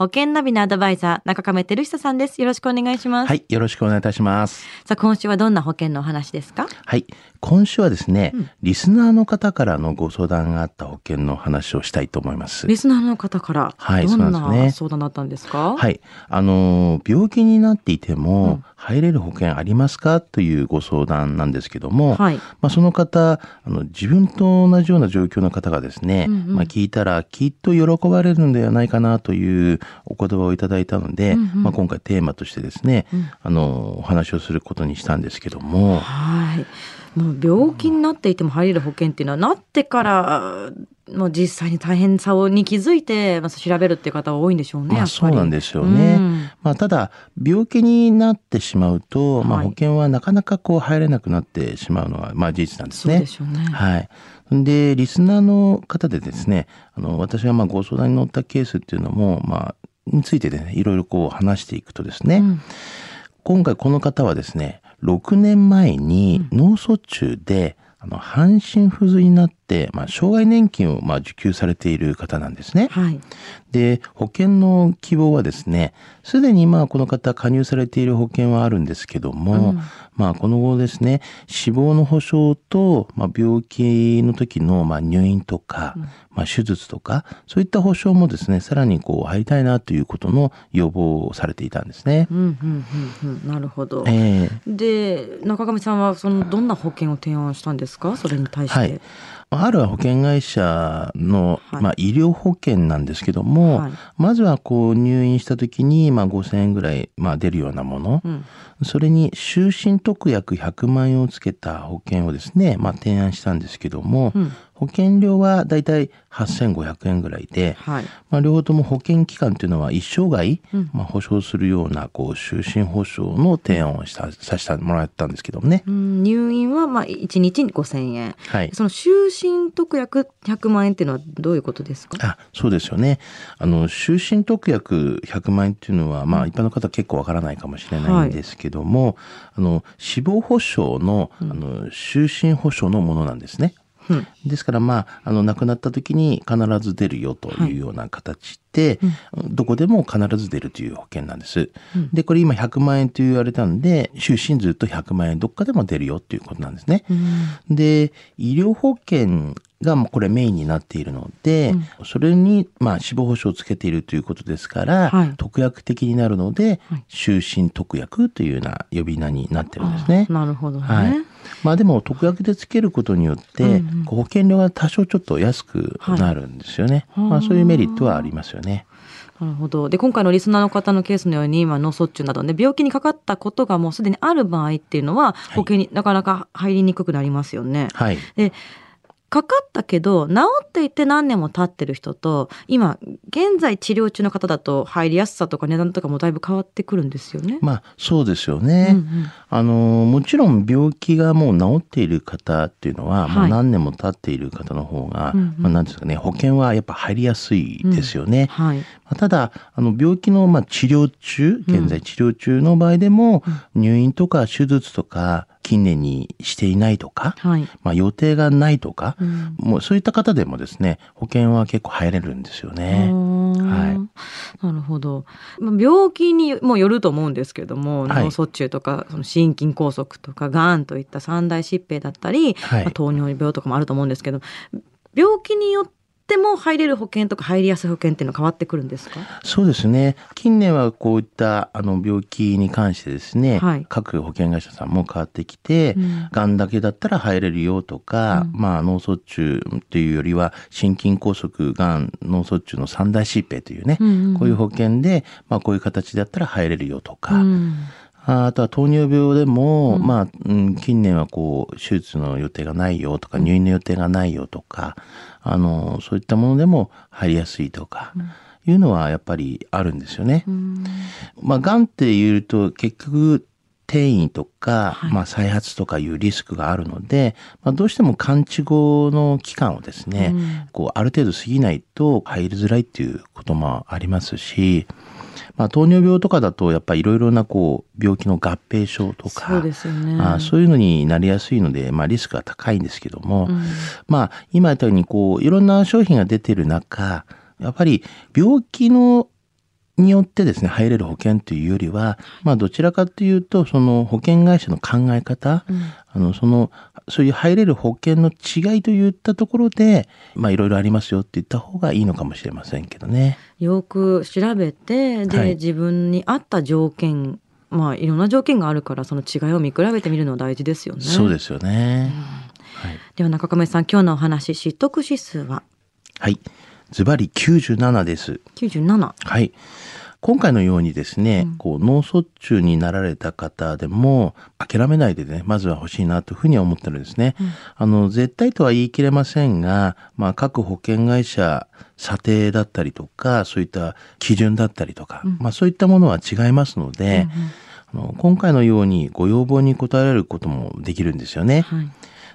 保険ナビのアドバイザー、中亀照久さんです。よろしくお願いします。はい、よろしくお願いいたします。さあ、今週はどんな保険のお話ですか？はい、今週はですね、リスナーの方からのご相談があった保険の話をしたいと思います。リスナーの方から、はいどんな相談だったんですか？はい、あのー病気になっていても、入れる保険ありますかというご相談なんですけども、はい。まあ、その方あの自分と同じような状況の方がですね、うんうんまあ、聞いたらきっと喜ばれるんではないかなというお言葉をいただいたので、うんうんまあ、今回テーマとしてですね、うんあのお話をすることにしたんですけども、はい。もう病気になっていても入れる保険っていうのは、なってから、もう実際に大変さに気づいて、まあ、調べるっていう方は多いんでしょうね。まあ、そうなんですよね。うんまあ、ただ病気になってしまうと、まあ、はい保険はなかなかこう入れなくなってしまうのはまあ事実なんですねそうで。しょうね。はい。でリスナーの方でですねあの私がまあご相談に乗ったケースっていうのもまあについてねいろいろこう話していくとですね、うん今回この方はですね6年前に脳卒中で、あの半身不随になって、まあ、障害年金をまあ受給されている方なんですね。はい。で保険の希望はですねすでにまあこの方加入されている保険はあるんですけども、うんまあこの後ですね死亡の保障と、まあ、病気の時のまあ入院とか、まあ、手術とかそういった保障もですねさらにこう入りたいなということの要望をされていたんですね。うんうんうんうん。なるほど。ええで、中上さんは、その、どんな保険を提案したんですか？それに対して。はいある保険会社の、はいまあ、医療保険なんですけども、はいまずはこう入院した時に、まあ、5,000円ぐらい、まあ、出るようなもの、うん。それに終身特約100万円をつけた保険をですね、まあ、提案したんですけども、うん。保険料はだいたい8500円ぐらいで、はい。まあ、両方とも保険期間というのは一生涯、うんまあ、保証するようなこう終身保障の提案をしたさせてもらったんですけどもね。うん、入院は、まあ、1日に5000円。はいその終身特約100万円っていうのはどういうことですか？あそうですよね。あの終身特約100万円っていうのは、まあ、一般の方結構わからないかもしれないんですけども、あの死亡保障のあの終身保障のものなんですね。うん。ですからまああの亡くなった時に必ず出るよというような形で、どこでも必ず出るという保険なんです。でこれ今100万円と言われたんで終身ずっと100万円どっかでも出るよっていうことなんですね。で医療保険がまあこれメインになっているので、それにまあ死亡保障をつけているということですから、はい特約的になるので、はい終身特約というような呼び名になってるんですね。なるほどね。はい。まあでも特約でつけることによって、うんうん保険料が多少ちょっと安くなるんですよね。はいまあそういうメリットはありますよね。なるほど。で、今回のリスナーの方のケースのように、まあ、脳卒中などで病気にかかったことがもうすでにある場合っていうのは、保険になかなか入りにくくなりますよね。はい。で、かかったけど、治っていて何年も経ってる人と、今、現在治療中の方だと入りやすさとか値段とかもだいぶ変わってくるんですよね。まあそうですよね。うんうんあのもちろん病気がもう治っている方っていうのは、はいもう何年も経っている方の方が、うんうんまあなんですかね保険はやっぱ入りやすいですよね。はい。まあただあの病気のまあ治療中現在治療中の場合でも、入院とか手術とか近年にしていないとか、はい。まあ、予定がないとか、うんもうそういった方でもですね保険は結構入れるんですよね。はい。なるほど。まあ病気にもよると思うんですけども、はい脳卒中とか、その心筋梗塞とか、がんといった三大疾病だったり、はいまあ、糖尿病とかもあると思うんですけど、病気によっても入れる保険とか入りやすい保険っていうのは変わってくるんですか？そうですね。近年はこういったあの病気に関してですね、はい。各保険会社さんも変わってきて、うん。がんだけだったら入れるよとか、まあ脳卒中というよりは心筋梗塞がん脳卒中の三大疾病というね、うんうんうん。こういう保険で、まあ、こういう形だったら入れるよとか、うんああとは糖尿病でも、まあ、うん、近年はこう手術の予定がないよとか入院の予定がないよとか、あのそういったものでも入りやすいとか、いうのはやっぱりあるんですよね。うん。まあ、がんっていうと結局転移とか、はい。まあ、再発とかいうリスクがあるので、まあ、どうしても完治後の期間をですね、うん。こうある程度過ぎないと入りづらいっていうこともありますし、まあ、糖尿病とかだとやっぱりいろいろなこう病気の合併症とかそうですよね。あそういうのになりやすいので、まあ、リスクが高いんですけども、うんまあ今言ったようにこういろんな商品が出てる中やっぱり病気のによってですね入れる保険というよりは、まあどちらかというとその保険会社の考え方、うんあのそのそういう入れる保険の違いといったところでまあいろいろありますよって言った方がいいのかもしれませんけどね。よく調べてで、はい自分に合った条件まあいろんな条件があるからその違いを見比べてみるのは大事ですよね。そうですよね。はい。では中亀さん今日のお話知得指数は？はい。ズバリ97です。97。はい。今回のようにですね、うんこう脳卒中になられた方でも諦めないでね、まずは欲しいなというふうには思ってるんですね。うんあの、絶対とは言い切れませんが、まあ、各保険会社、査定だったりとか、そういった基準だったりとか、うんまあ、そういったものは違いますので、あの今回のようにご要望に応えられることもできるんですよね。はい。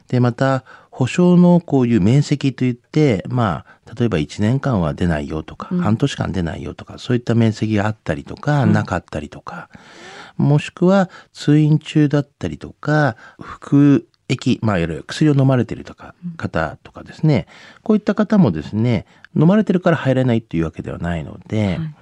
で、また、保証のこういう面積といって、まあ、例えば1年間は出ないよとか、うん。半年間出ないよとか、そういった面積があったりとか、うん。なかったりとか、もしくは通院中だったりとか、服液、まあ、いわゆる薬を飲まれているとか、方とかですね、こういった方もですね、飲まれてるから入れないっていうわけではないので、はい。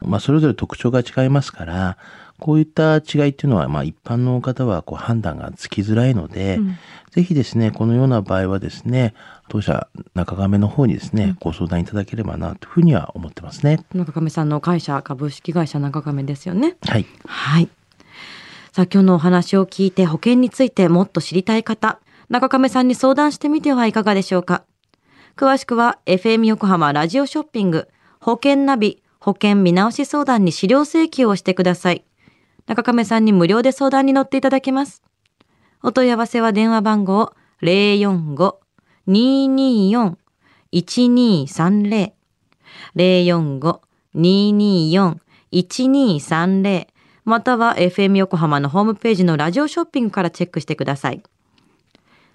まあ、それぞれ特徴が違いますから、こういった違いっていうのは、まあ、一般の方はこう判断がつきづらいので、うんぜひですね、このような場合はですね、当社中亀の方にですね、ご相談いただければなというふうには思ってますね。中亀さんの会社株式会社中亀ですよね。はい。はい。さあ今日のお話を聞いて保険についてもっと知りたい方、中亀さんに相談してみてはいかがでしょうか。詳しくは FM 横浜ラジオショッピング保険ナビ保険見直し相談に資料請求をしてください。中亀さんに無料で相談に乗っていただけます。お問い合わせは電話番号045-224-1230 045-224-1230または FM 横浜のホームページのラジオショッピングからチェックしてください。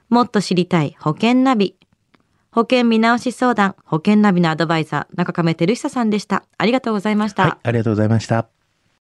もっと知りたい保険ナビ。保険見直し相談、保険ナビのアドバイザー、中亀照久さんでした。ありがとうございました。はい。ありがとうございました。